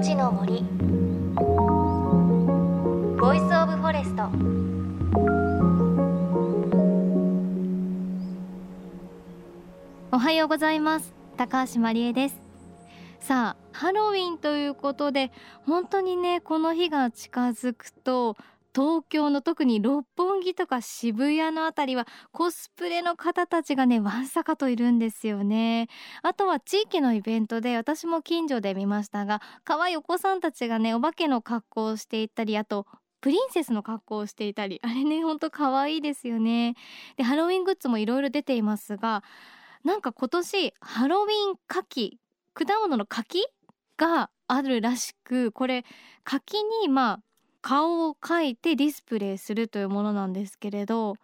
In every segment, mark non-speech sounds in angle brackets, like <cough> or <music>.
ちの森。 Voice of Forest。おはようございます。高橋真理恵です。さあハロウィンということで本当にねこの日が近づくと東京の特に六本木とか渋谷のあたりはコスプレの方たちがねわんさかといるんですよね。あとは地域のイベントで私も近所で見ましたが可愛いお子さんたちがねお化けの格好をしていたりあとプリンセスの格好をしていたり <laughs> あれねほんと可愛いですよね。でハロウィングッズもいろいろ出ていますがなんか今年ハロウィン柿果物の柿があるらしくこれ柿にまあ顔を描いてディスプレイするというものなんですけれど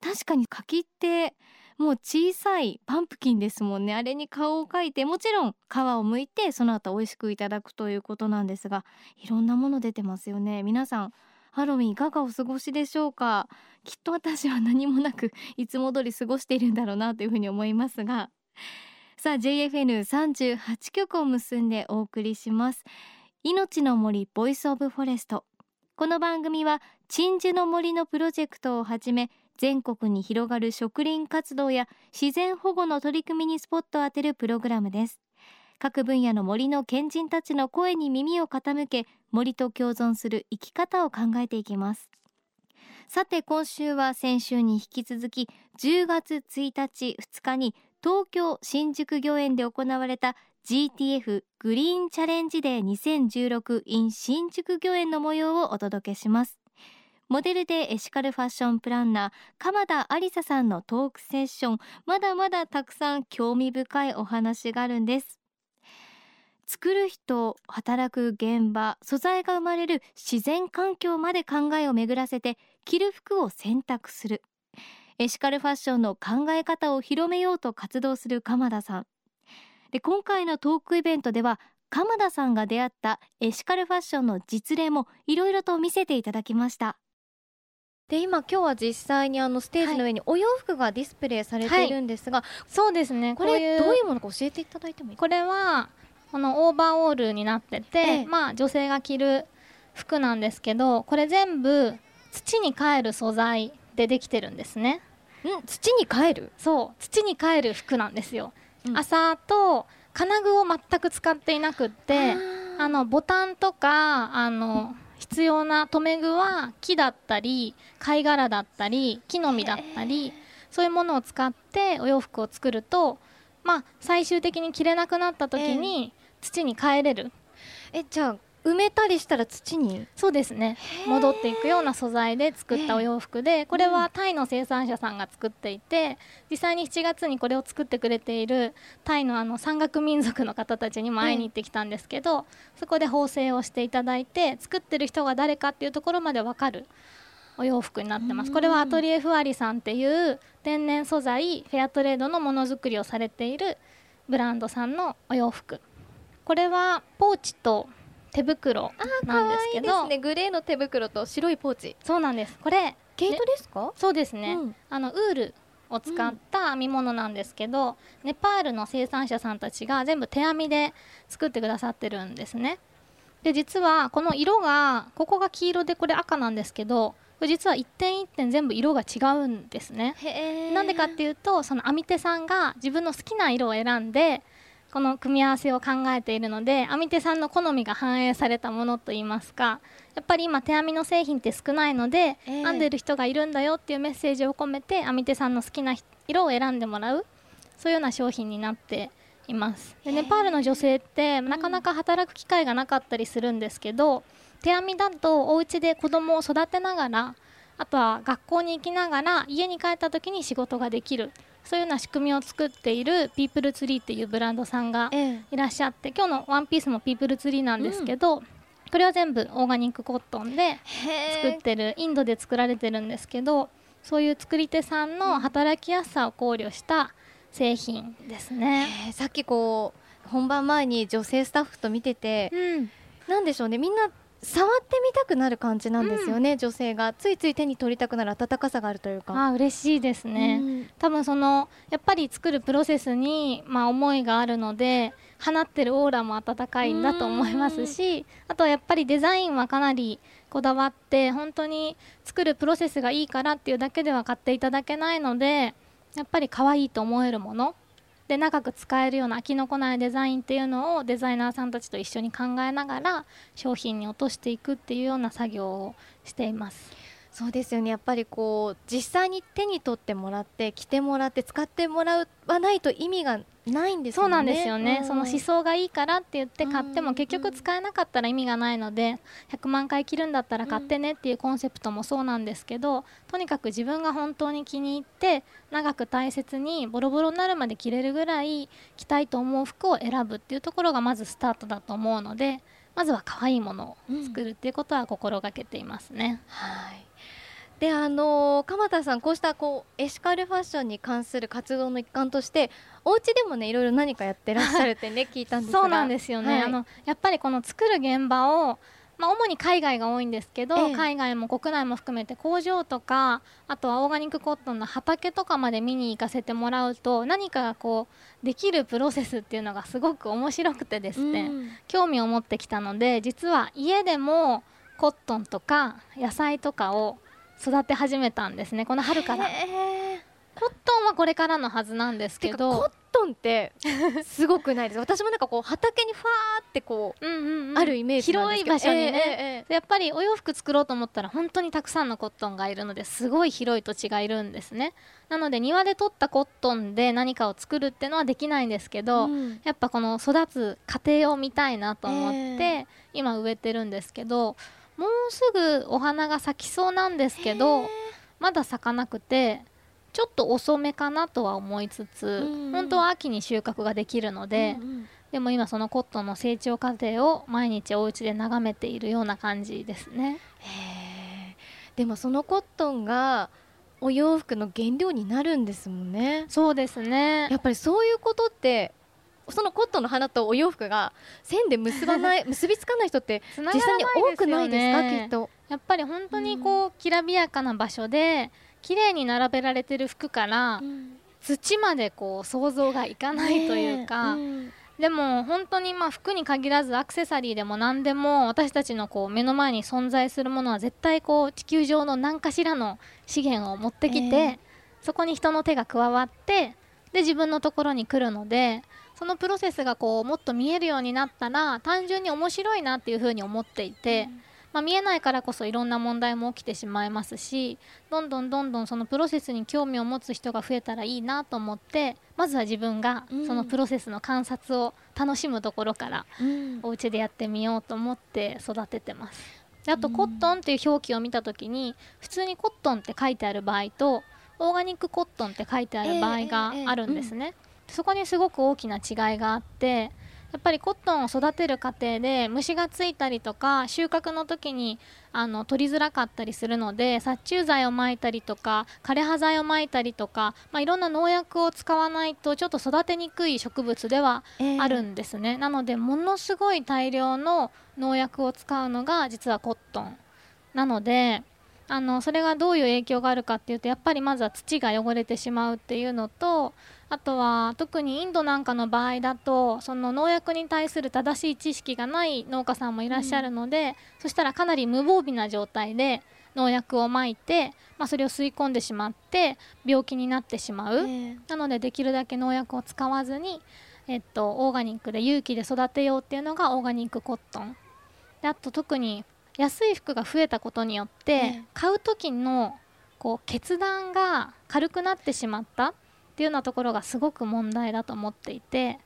確かに柿ってもう小さいパンプキンですもんね。あれに顔を描いてもちろん皮を剥いてその後美味しくいただくということなんですがいろんなもの出てますよね。皆さんハロウィンいかがお過ごしでしょうか？きっと私は何もなくいつも通り過ごしているんだろうなというふうに思いますが。さあ JFN38 曲を結んでお送りします。命の森 Voice of Forest。この番組は鎮守の森のプロジェクトをはじめ全国に広がる植林活動や自然保護の取り組みにスポットを当てるプログラムです。各分野の森の賢人たちの声に耳を傾け森と共存する生き方を考えていきます。さて今週は先週に引き続き10月1日2日に東京新宿御苑で行われた GTF グリーンチャレンジデー2016 in 新宿御苑の模様をお届けします。モデルでエシカルファッションプランナー鎌田ありささんのトークセッションまだまだたくさん興味深いお話があるんです。作る人働く現場素材が生まれる自然環境まで考えを巡らせて着る服を選択する。エシカルファッションの考え方を広めようと活動する鎌田さん。で今回のトークイベントでは鎌田さんが出会ったエシカルファッションの実例もいろいろと見せていただきました。で今今日は実際にあのステージの上にお洋服がディスプレイされているんですが、はいはい、そうですね。これどういうものか教えていただいてもいいこれはこのオーバーオールになってて、ええ、まあ女性が着る服なんですけどこれ全部土に帰る素材でできてるんですね。ん土に帰る？そう土に帰る服なんですよ麻と金具を全く使っていなくってあのボタンとかあの必要な留め具は木だったり貝殻だったり木の実だったりそういうものを使ってお洋服を作るとまあ最終的に着れなくなった時に土に帰れる。えじゃあ埋めたりしたら土にそうですね。戻っていくような素材で作ったお洋服でこれはタイの生産者さんが作っていて実際に7月にこれを作ってくれているタイのあの山岳民族の方たちにも会いに行ってきたんですけどそこで縫製をしていただいて作ってる人が誰かっていうところまで分かるお洋服になってます。これはアトリエふわりさんっていう天然素材フェアトレードのものづくりをされているブランドさんのお洋服。これはポーチと手袋なんですけど。ね、グレーの手袋と白いポーチ。そうなんです。これ毛糸ですか？そうですね、うん、あのウールを使った編み物なんですけど、うん、ネパールの生産者さんたちが全部手編みで作ってくださってるんですね。で実はこの色がここが黄色でこれ赤なんですけど実は一点一点全部色が違うんですね。なんでかっていうとその編み手さんが自分の好きな色を選んでこの組み合わせを考えているので編み手さんの好みが反映されたものといいますかやっぱり今手編みの製品って少ないので、えー、編んでる人がいるんだよっていうメッセージを込めて編み手さんの好きな色を選んでもらうそういうような商品になっています。でネパールの女性ってなかなか働く機会がなかったりするんですけど、手編みだとお家で子供を育てながらあとは学校に行きながら家に帰った時に仕事ができるそういうような仕組みを作っているピープルツリーっていうブランドさんがいらっしゃって、ええ、今日のワンピースもピープルツリーなんですけど、うん、これは全部オーガニックコットンで作ってるインドで作られてるんですけどそういう作り手さんの働きやすさを考慮した製品ですね。さっきこう本番前に女性スタッフと見てて、うん、なんでしょうね。みんな触ってみたくなる感じなんですよね、女性が。ついつい手に取りたくなる温かさがあるというか。あ嬉しいですね、うん。多分そのやっぱり作るプロセスに、まあ、思いがあるので放ってるオーラも温かいんだと思いますしあとはやっぱりデザインはかなりこだわって本当に作るプロセスがいいからっていうだけでは買っていただけないのでやっぱり可愛いと思えるもので長く使えるような飽きのこないデザインっていうのをデザイナーさんたちと一緒に考えながら商品に落としていくっていうような作業をしています。そうですよね。やっぱりこう実際に手に取ってもらって着てもらって使ってもらわないと意味がないんですそうなんですよね、うん。その思想がいいからって言って買ってうん。も結局使えなかったら意味がないので100万回着るんだったら買ってねっていうコンセプトもそうなんですけどとにかく自分が本当に気に入って長く大切にボロボロになるまで着れるぐらい着たいと思う服を選ぶっていうところがまずスタートだと思うのでまずは可愛いものを作るっていうことは心がけていますね。はい。であのー鎌田さんこうしたこうエシカルファッションに関する活動の一環としてお家でもねいろいろ何かやってらっしゃるってね <laughs> 聞いたんですが。そうなんですよね、はいあのやっぱりこの作る現場をまあ、主に海外が多いんですけど、ええ。海外も国内も含めて工場とかあとはオーガニックコットンの畑とかまで見に行かせてもらうと何かがこうできるプロセスっていうのがすごく面白くてですね、うん。興味を持ってきたので実は家でもコットンとか野菜とかを育て始めたんですねこの春から。コットンはこれからのはずなんですけてかコッどトンってすごくないです。私もなんかこう畑にファーってこう、うんうんうん。あるイメージなんですけど。広い場所にね、ええええやっぱりお洋服作ろうと思ったら本当にたくさんのコットンがいるのですごい広い土地がいるんですね。なので庭で取ったコットンで何かを作るっていうのはできないんですけど、うん。やっぱこの育つ過程を見たいなと思って、え今植えてるんですけどもうすぐお花が咲きそうなんですけどまだ咲かなくてちょっと遅めかなとは思いつつ、うん本当は秋に収穫ができるので、うんうん。でも今そのコットンの成長過程を毎日お家で眺めているような感じですね。でもそのコットンがお洋服の原料になるんですもんね。そうですね。やっぱりそういうことってそのコットンの花とお洋服が線で結ばない <laughs> 結びつかない人って実際に多くないですかねきっと。やっぱり本当にこう、きらびやかな場所で綺麗に並べられてる服から、土までこう想像がいかないというか、ねえ。うん。でも本当にまあ服に限らずアクセサリーでも何でも私たちのこう目の前に存在するものは絶対こう地球上の何かしらの資源を持ってきて、ええ。そこに人の手が加わってで自分のところに来るのでそのプロセスがこうもっと見えるようになったら単純に面白いなっていうふうに思っていて、まあ、見えないからこそいろんな問題も起きてしまいますしどんどんどんどんそのプロセスに興味を持つ人が増えたらいいなと思ってまずは自分がうんそのプロセスの観察を楽しむところからうんお家でやってみようと思って育ててます。であとコットンっていう表記を見た時に普通にコットンって書いてある場合とオーガニックコットンって書いてある場合があるんですね。そこにすごく大きな違いがあってやっぱりコットンを育てる過程で虫がついたりとか収穫の時にあの取りづらかったりするので殺虫剤をまいたりとか枯れ葉剤をまいたりとか、まあ、いろんな農薬を使わないとちょっと育てにくい植物ではええ。あるんですね、なのでものすごい大量の農薬を使うのが実はコットン。なのであのそれがどういう影響があるかっていうとやっぱりまずは土が汚れてしまうっていうのとあとは特にインドなんかの場合だとその農薬に対する正しい知識がない農家さんもいらっしゃるので、そしたらかなり無防備な状態で農薬をまいて、まあ、それを吸い込んでしまって病気になってしまう。ええなのでできるだけ農薬を使わずに、えっと、オーガニックで有機で育てようっていうのがオーガニックコットンであと特に安い服が増えたことによって、ええ。買う時のこう決断が軽くなってしまったっていうようなところがすごく問題だと思っていて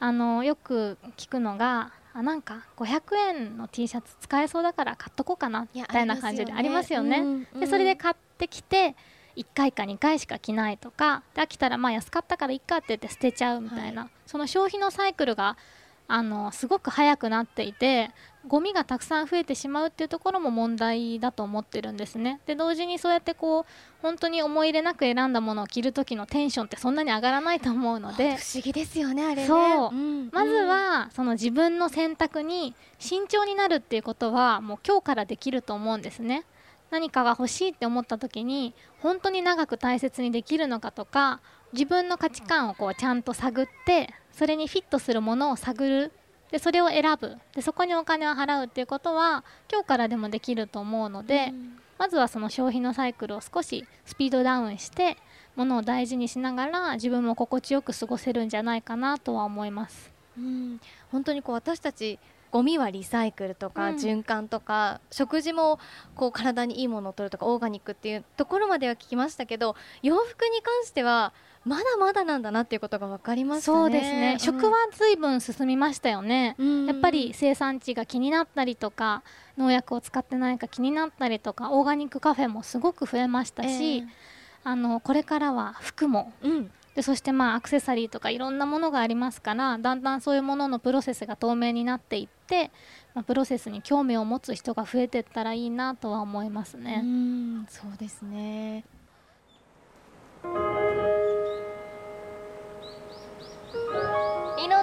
あのよく聞くのがあなんか500円の T シャツ使えそうだから買っとこうかなみたいな感じでありますよね。うんでそれで買ってきて1回か2回しか着ないとか。で飽きたらまあ安かったからいっかって言って捨てちゃうみたいな、その消費のサイクルがあのすごく早くなっていてゴミがたくさん増えてしまうっていうところも問題だと思ってるんですね。で同時にそうやってこう本当に思い入れなく選んだものを着る時のテンションってそんなに上がらないと思うので不思議ですよねあれね。そう。うんまずはその自分の選択に慎重になるっていうことはもう今日からできると思うんですね。何かが欲しいって思った時に本当に長く大切にできるのかとか自分の価値観をこうちゃんと探ってそれにフィットするものを探る。でそれを選ぶ。でそこにお金を払うっていうことは今日からでもできると思うので、まずはその消費のサイクルを少しスピードダウンして物を大事にしながら自分も心地よく過ごせるんじゃないかなとは思います。うん、本当にこう私たちゴミはリサイクルとかうん。循環とか、食事もこう体にいいものを取るとかオーガニックっていうところまでは聞きましたけど洋服に関してはまだまだなんだなっていうことが分かりましたね。そうですね、食は随分進みましたよね。うんやっぱり生産地が気になったりとか農薬を使ってないか気になったりとかオーガニックカフェもすごく増えましたし、ええあのこれからは服もうんでそしてまあアクセサリーとかいろんなものがありますからだんだんそういうもののプロセスが透明になっていって、まあ、プロセスに興味を持つ人が増えていったらいいなとは思いますうね。んそうですね。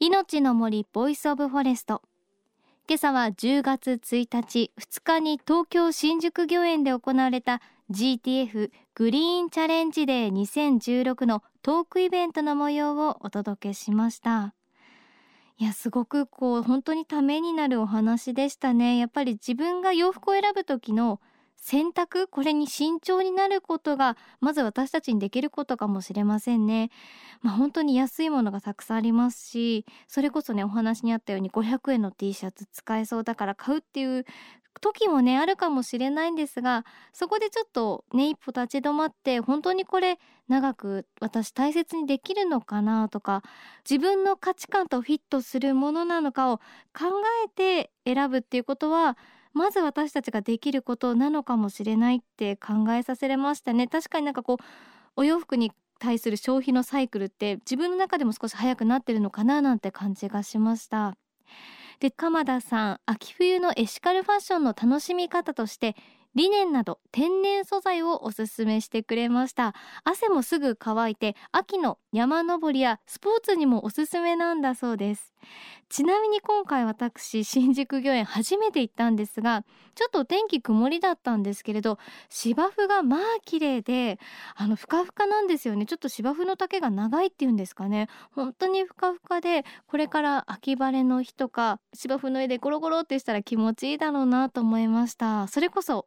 命の森 Voice of Forest。今朝は10月1日2日に東京新宿御苑で行われた GTF グリーンチャレンジデー2016のトークイベントの模様をお届けしました。いやすごくこう本当にためになるお話でしたね。やっぱり自分が洋服を選ぶ時の選択これに慎重になることがまず私たちにできることかもしれませんね。まあ本当に安いものがたくさんありますしそれこそねお話にあったように500円の T シャツ使えそうだから買うっていう時もねあるかもしれないんですがそこでちょっとね一歩立ち止まって本当にこれ長く私大切にできるのかなとか自分の価値観とフィットするものなのかを考えて選ぶっていうことはまず私たちができることなのかもしれないって考えさせれましたね。確かになんかこうお洋服に対する消費のサイクルって自分の中でも少し早くなってるのかななんて感じがしました。で鎌田さん秋冬のエシカルファッションの楽しみ方としてリネンなど天然素材をおすすめしてくれました。汗もすぐ乾いて秋の山登りやスポーツにもおすすめなんだそうです。ちなみに今回私新宿御苑初めて行ったんですがちょっと天気曇りだったんですけれど芝生がまあ綺麗であのふかふかなんですよね。ちょっと芝生の丈が長いっていうんですかね。本当にふかふかでこれから秋晴れの日とか芝生の上でゴロゴロってしたら気持ちいいだろうなと思いました。それこそ